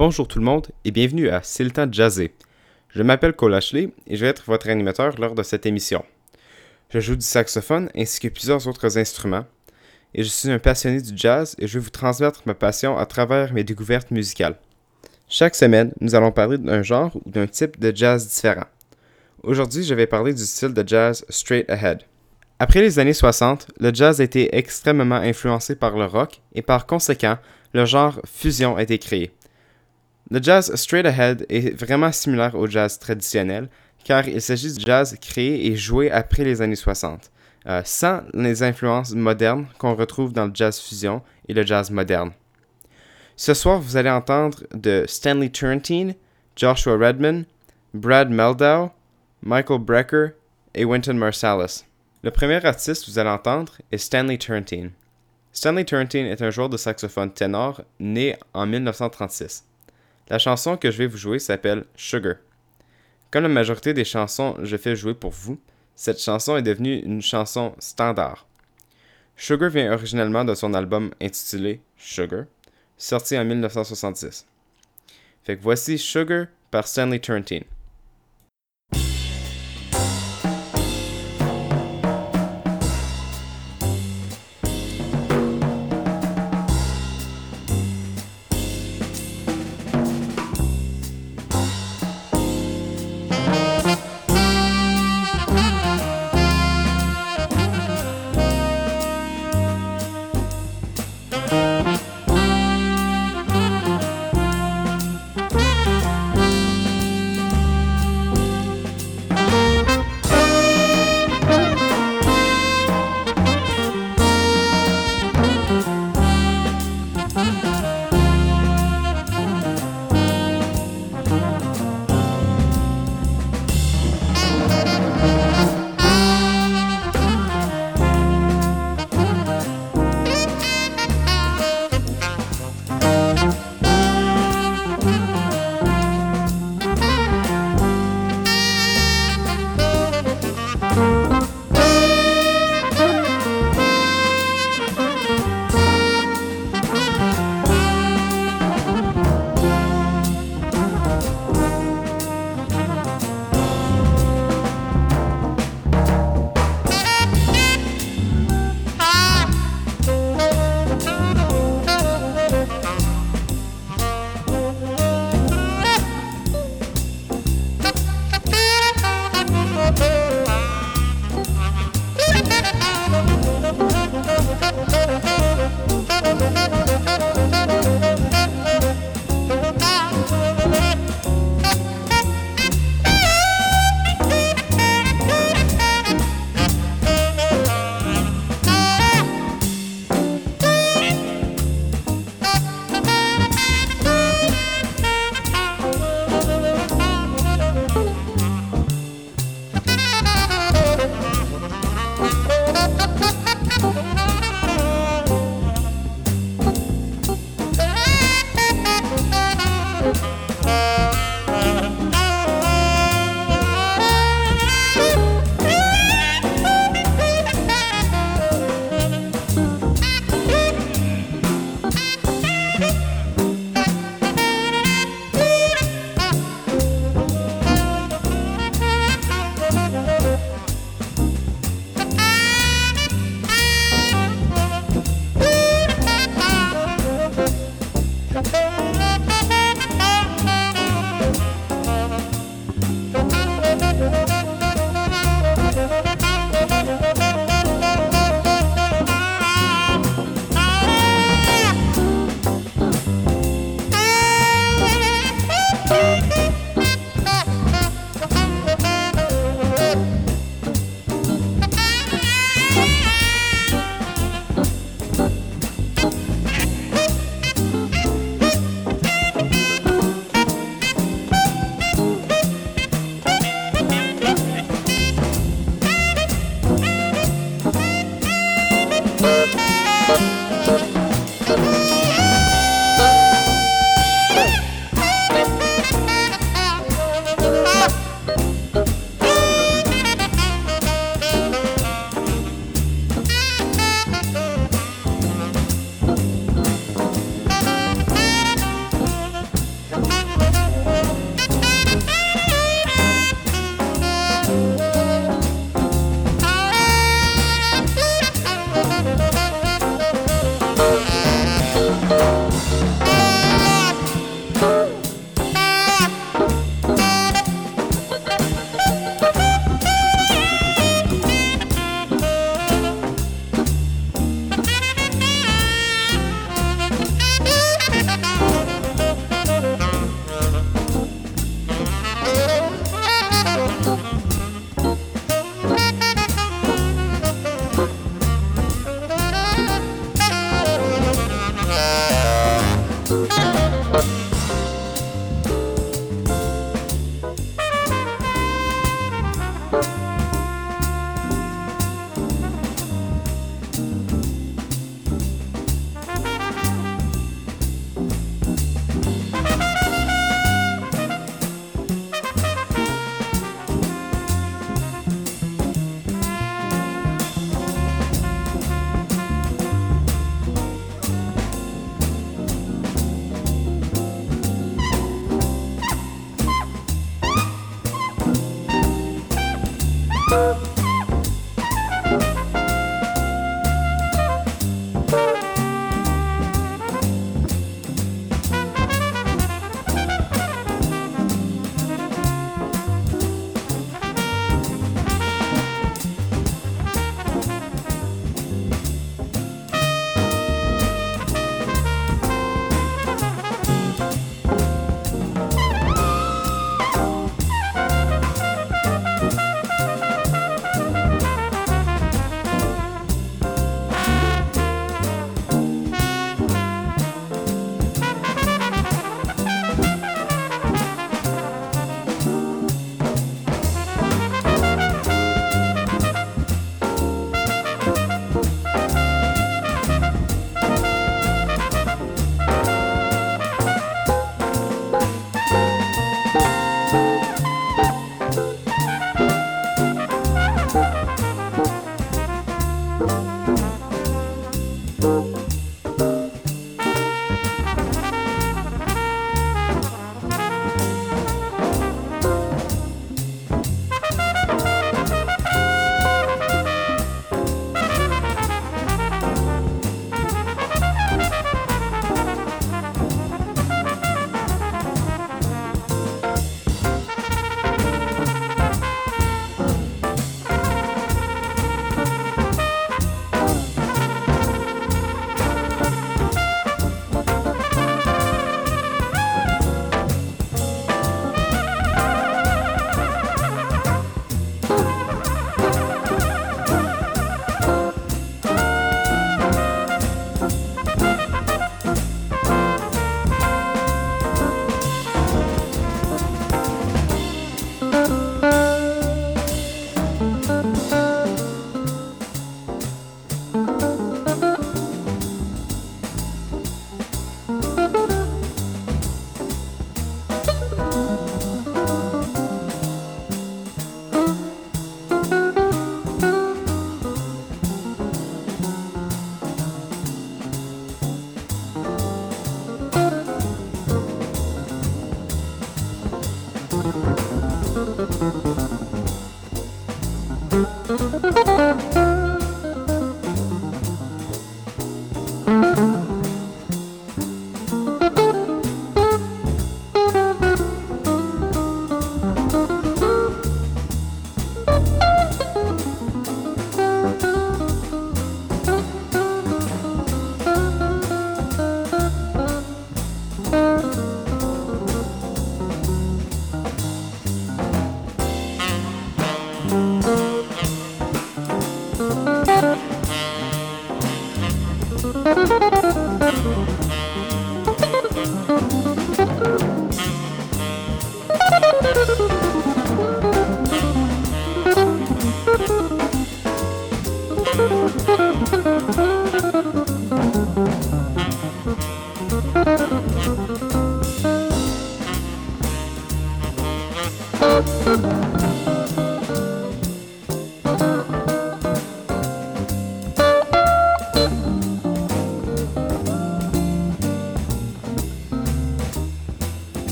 Bonjour tout le monde et bienvenue à C'est le temps de jazzer. Je m'appelle Cole Ashley et je vais être votre animateur lors de cette émission. Je joue du saxophone ainsi que plusieurs autres instruments et je suis un passionné du jazz et je vais vous transmettre ma passion à travers mes découvertes musicales. Chaque semaine, nous allons parler d'un genre ou d'un type de jazz différent. Aujourd'hui, je vais parler du style de jazz straight ahead. Après les années 60, le jazz a été extrêmement influencé par le rock et par conséquent, le genre fusion a été créé. Le jazz straight ahead est vraiment similaire au jazz traditionnel, car il s'agit du jazz créé et joué après les années 60, euh, sans les influences modernes qu'on retrouve dans le jazz fusion et le jazz moderne. Ce soir, vous allez entendre de Stanley Turrentine, Joshua Redman, Brad Meldau, Michael Brecker et Wynton Marsalis. Le premier artiste que vous allez entendre est Stanley Turrentine. Stanley Turrentine est un joueur de saxophone ténor né en 1936. La chanson que je vais vous jouer s'appelle Sugar. Comme la majorité des chansons que je fais jouer pour vous, cette chanson est devenue une chanson standard. Sugar vient originellement de son album intitulé Sugar, sorti en 1966. Fait que voici Sugar par Stanley Turrentine.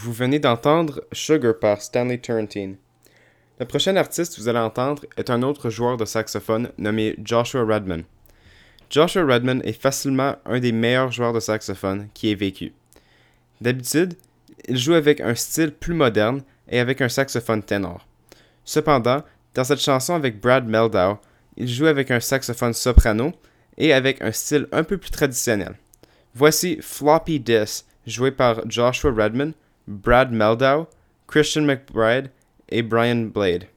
Vous venez d'entendre Sugar par Stanley Turrentine. Le prochain artiste que vous allez entendre est un autre joueur de saxophone nommé Joshua Redman. Joshua Redman est facilement un des meilleurs joueurs de saxophone qui ait vécu. D'habitude, il joue avec un style plus moderne et avec un saxophone ténor. Cependant, dans cette chanson avec Brad Meldau, il joue avec un saxophone soprano et avec un style un peu plus traditionnel. Voici Floppy Disk, joué par Joshua Redman, Brad Meldow, Christian McBride A. Brian Blade.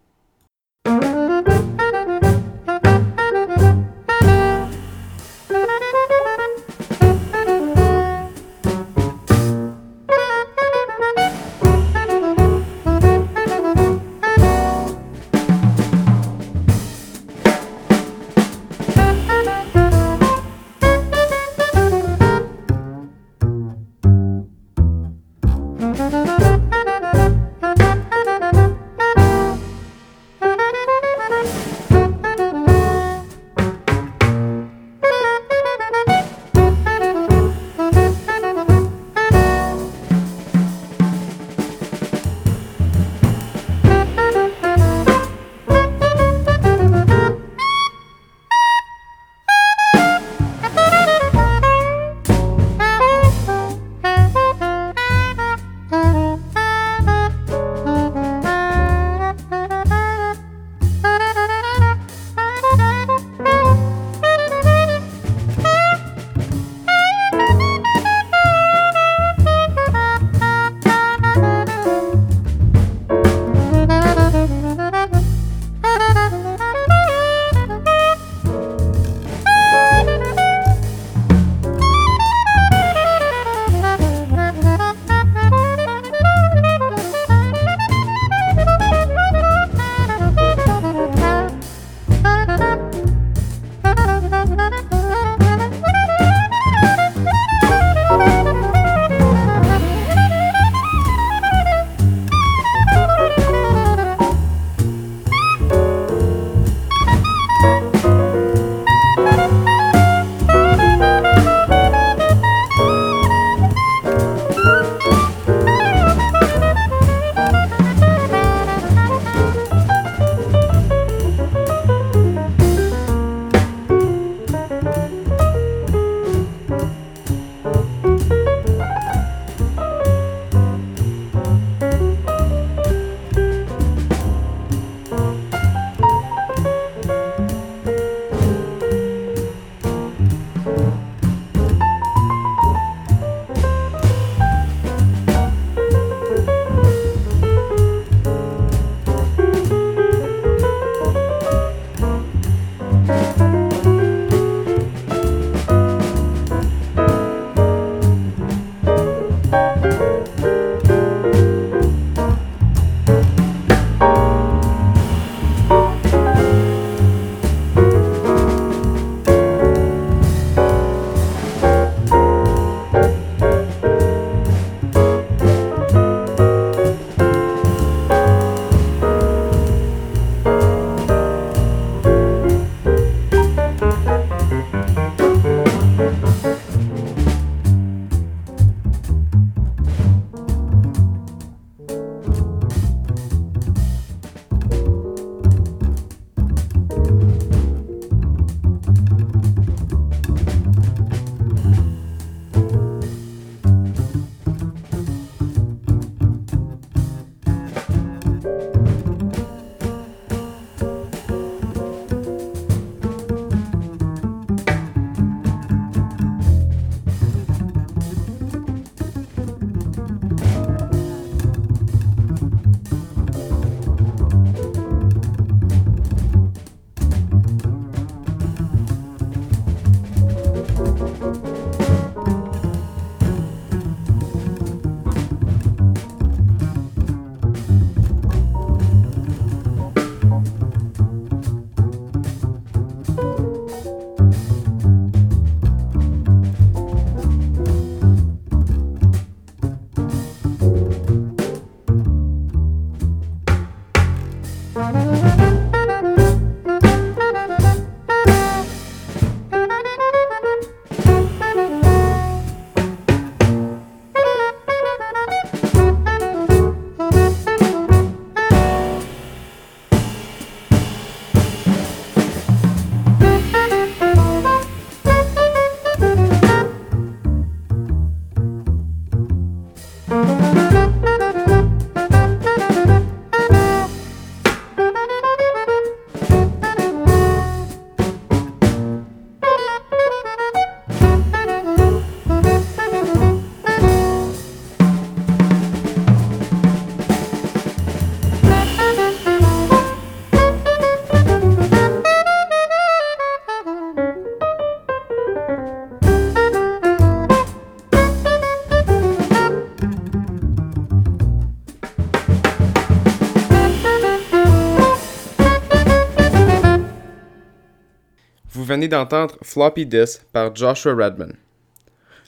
D'entendre Floppy Disk par Joshua Redman.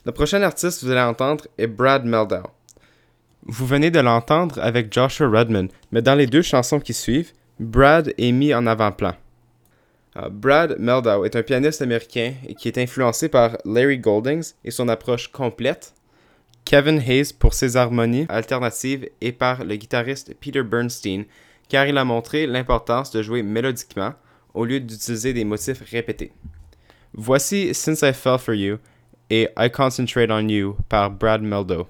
Le prochain artiste que vous allez entendre est Brad Meldau. Vous venez de l'entendre avec Joshua Redman, mais dans les deux chansons qui suivent, Brad est mis en avant-plan. Uh, Brad Meldau est un pianiste américain qui est influencé par Larry Goldings et son approche complète, Kevin Hayes pour ses harmonies alternatives et par le guitariste Peter Bernstein car il a montré l'importance de jouer mélodiquement au lieu d'utiliser des motifs répétés. Voici Since I Fell For You et I Concentrate On You par Brad Meldau.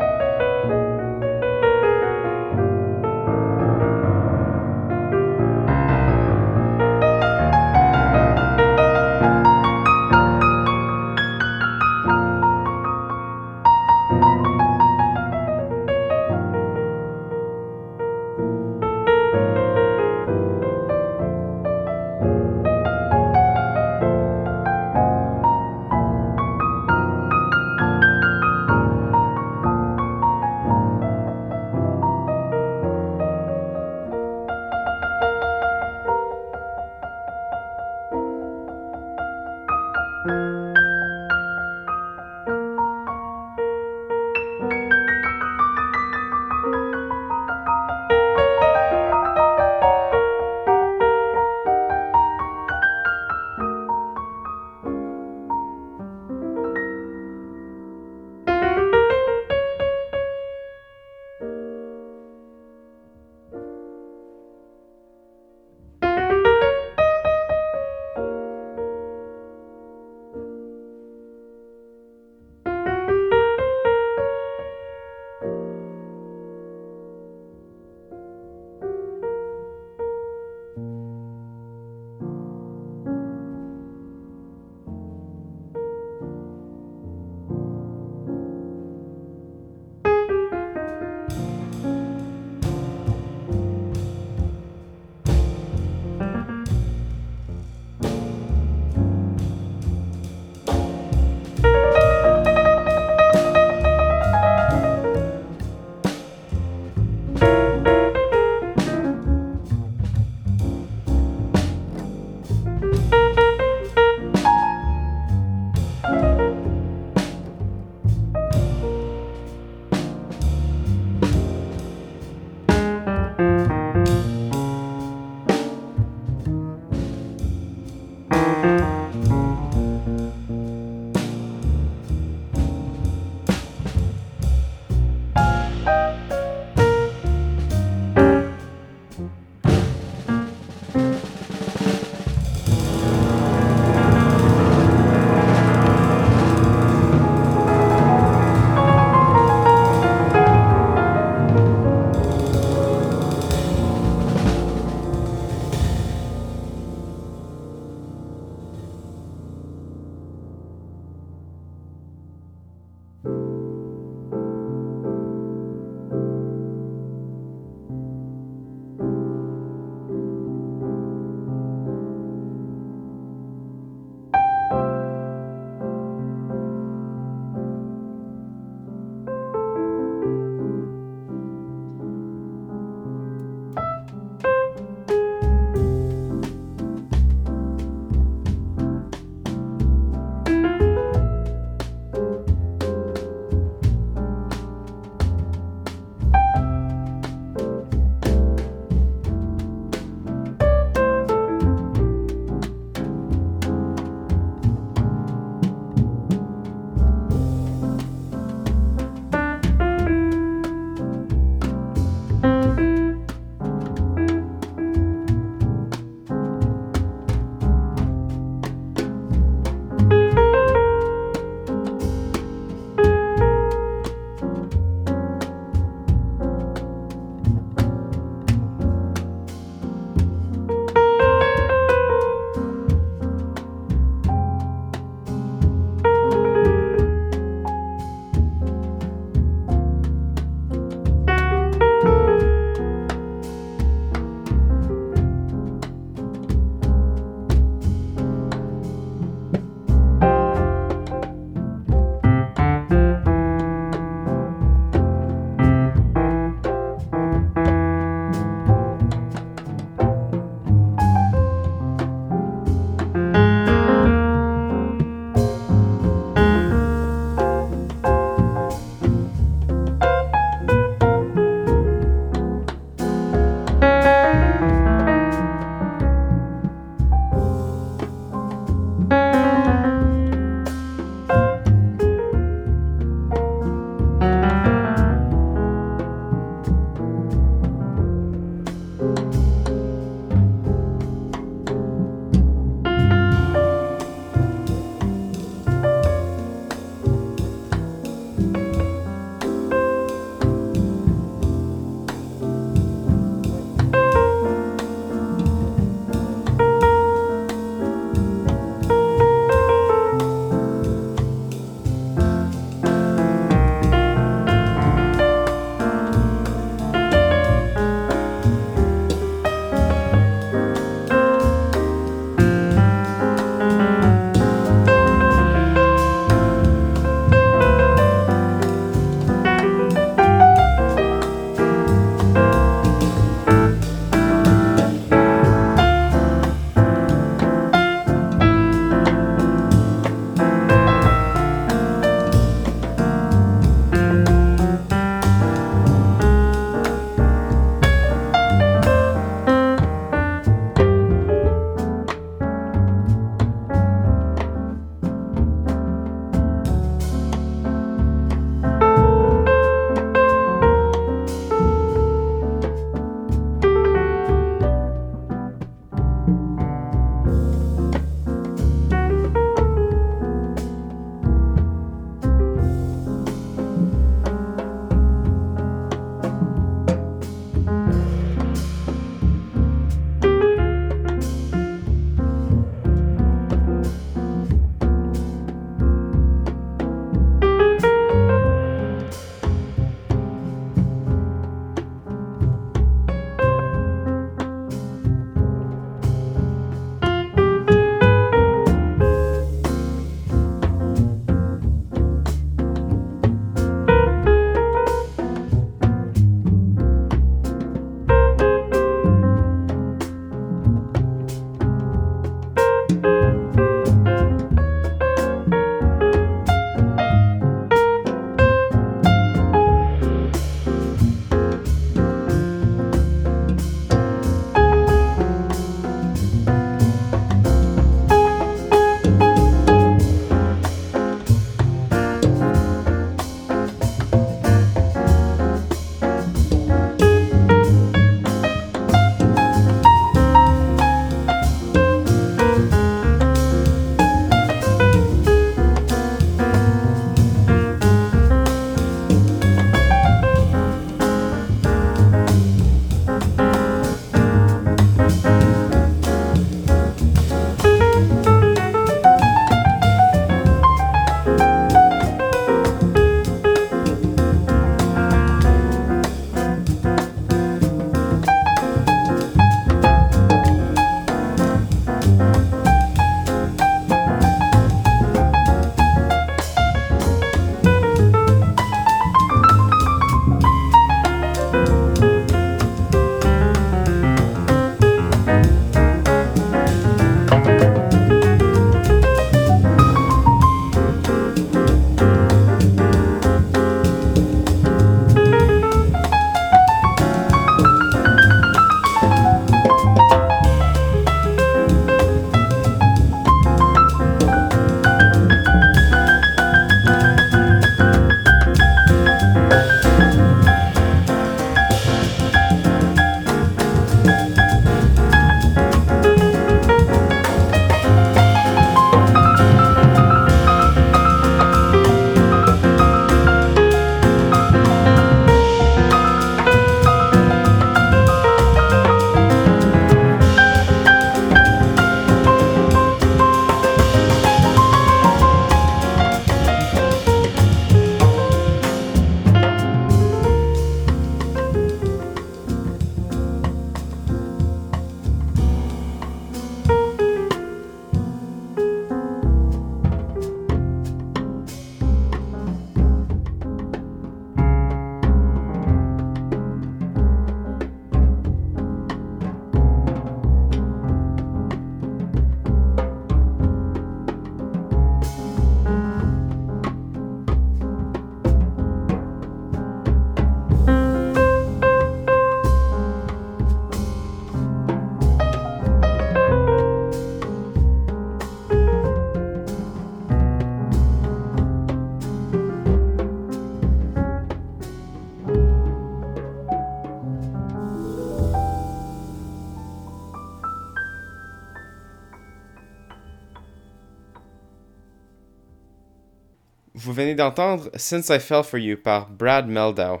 D'entendre Since I Fell For You par Brad Meldau.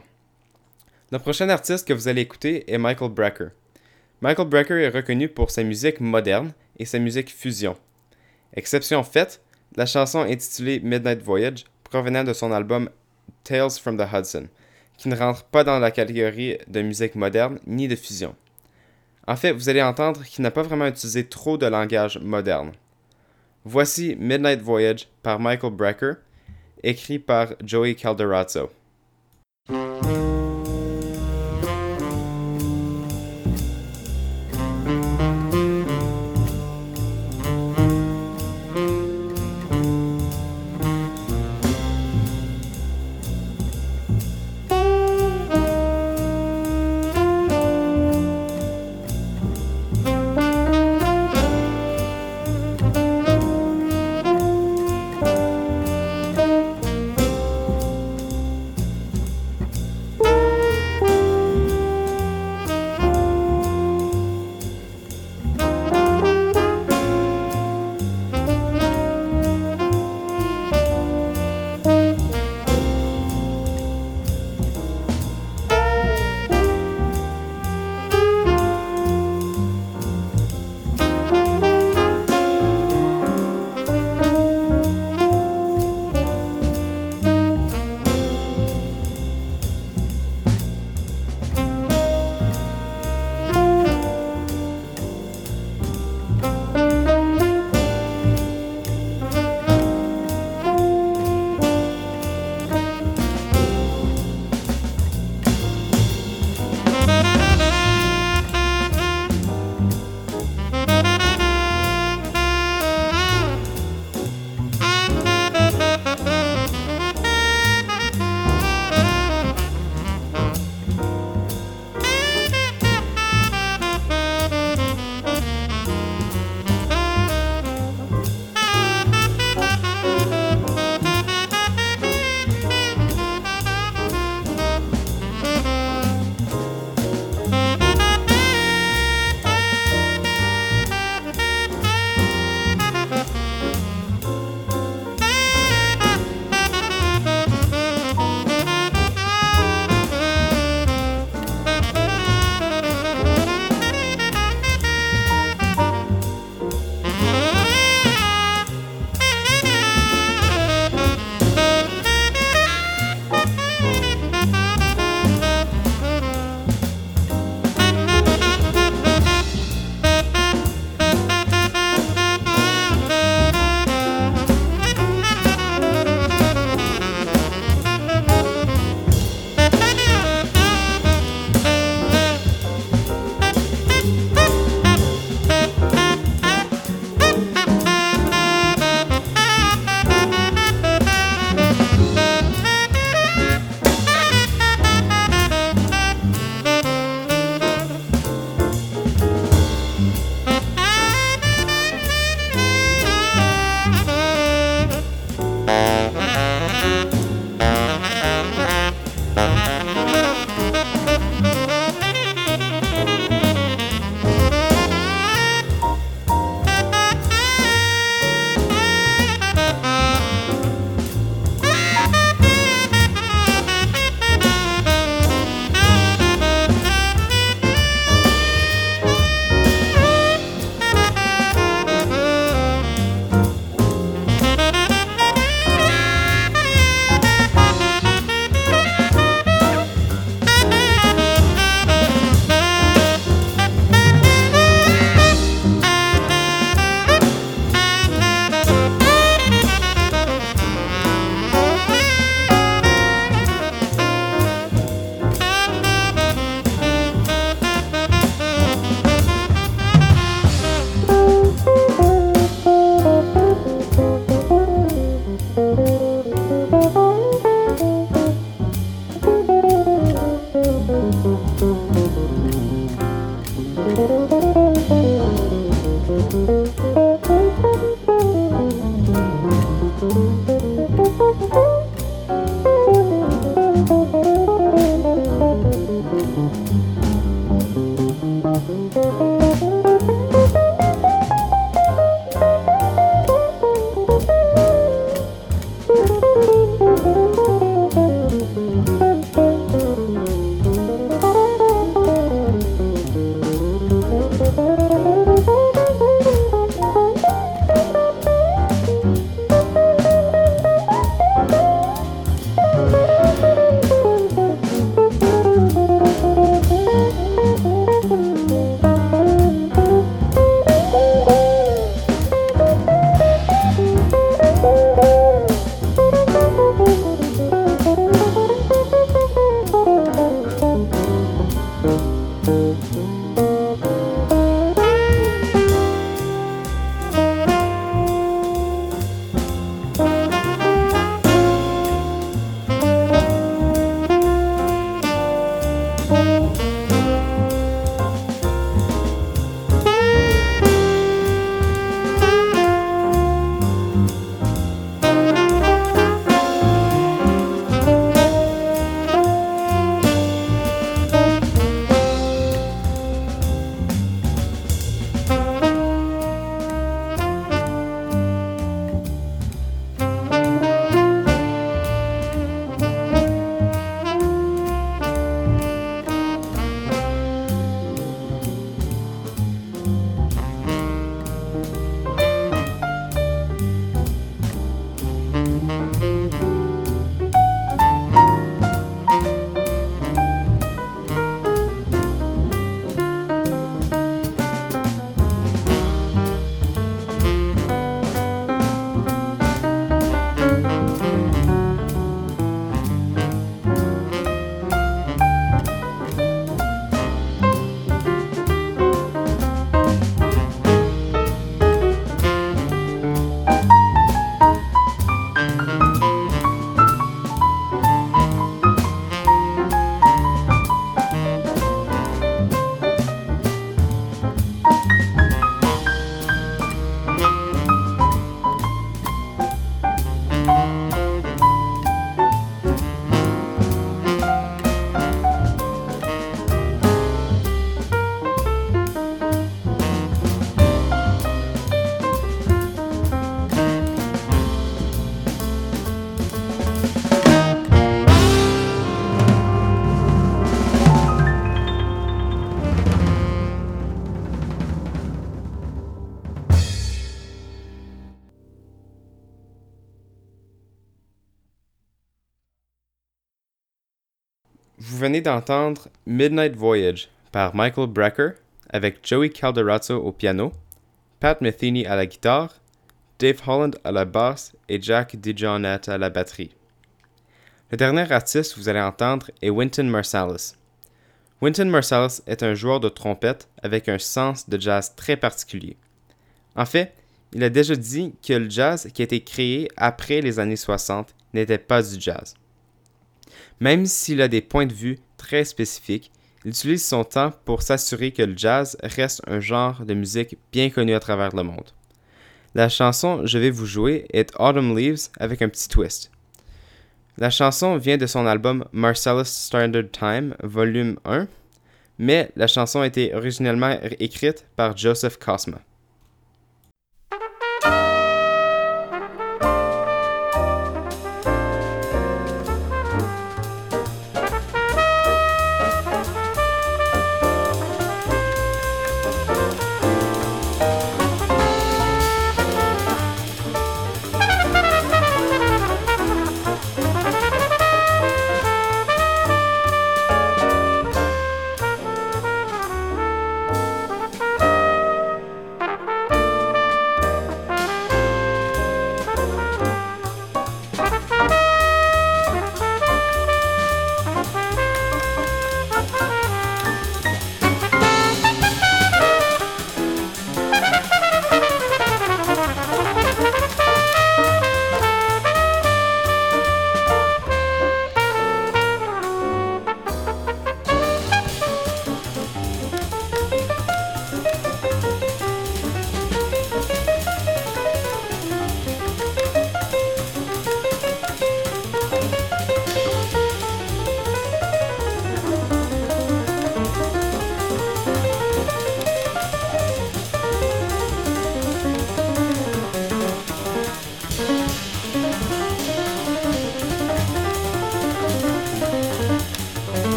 Le prochain artiste que vous allez écouter est Michael Brecker. Michael Brecker est reconnu pour sa musique moderne et sa musique fusion. Exception faite, la chanson intitulée Midnight Voyage provenant de son album Tales from the Hudson, qui ne rentre pas dans la catégorie de musique moderne ni de fusion. En fait, vous allez entendre qu'il n'a pas vraiment utilisé trop de langage moderne. Voici Midnight Voyage par Michael Brecker, écrit par Joey Calderazzo. Vous venez d'entendre Midnight Voyage par Michael Brecker avec Joey Calderazzo au piano, Pat Metheny à la guitare, Dave Holland à la basse et Jack DeJohnette à la batterie. Le dernier artiste que vous allez entendre est Wynton Marsalis. Wynton Marsalis est un joueur de trompette avec un sens de jazz très particulier. En fait, il a déjà dit que le jazz qui a été créé après les années 60 n'était pas du jazz. Même s'il a des points de vue très spécifiques, il utilise son temps pour s'assurer que le jazz reste un genre de musique bien connu à travers le monde. La chanson Je vais vous jouer est Autumn Leaves avec un petit twist. La chanson vient de son album Marcellus Standard Time, volume 1, mais la chanson a été originellement écrite par Joseph Cosma.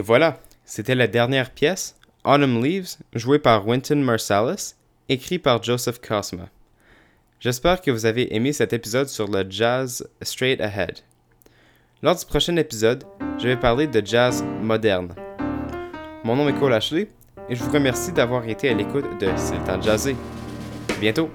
Et voilà, c'était la dernière pièce, Autumn Leaves, jouée par Wynton Marsalis, écrit par Joseph Cosma. J'espère que vous avez aimé cet épisode sur le jazz straight ahead. Lors du prochain épisode, je vais parler de jazz moderne. Mon nom est Cole Ashley et je vous remercie d'avoir été à l'écoute de C'est le temps de jazzer. À bientôt!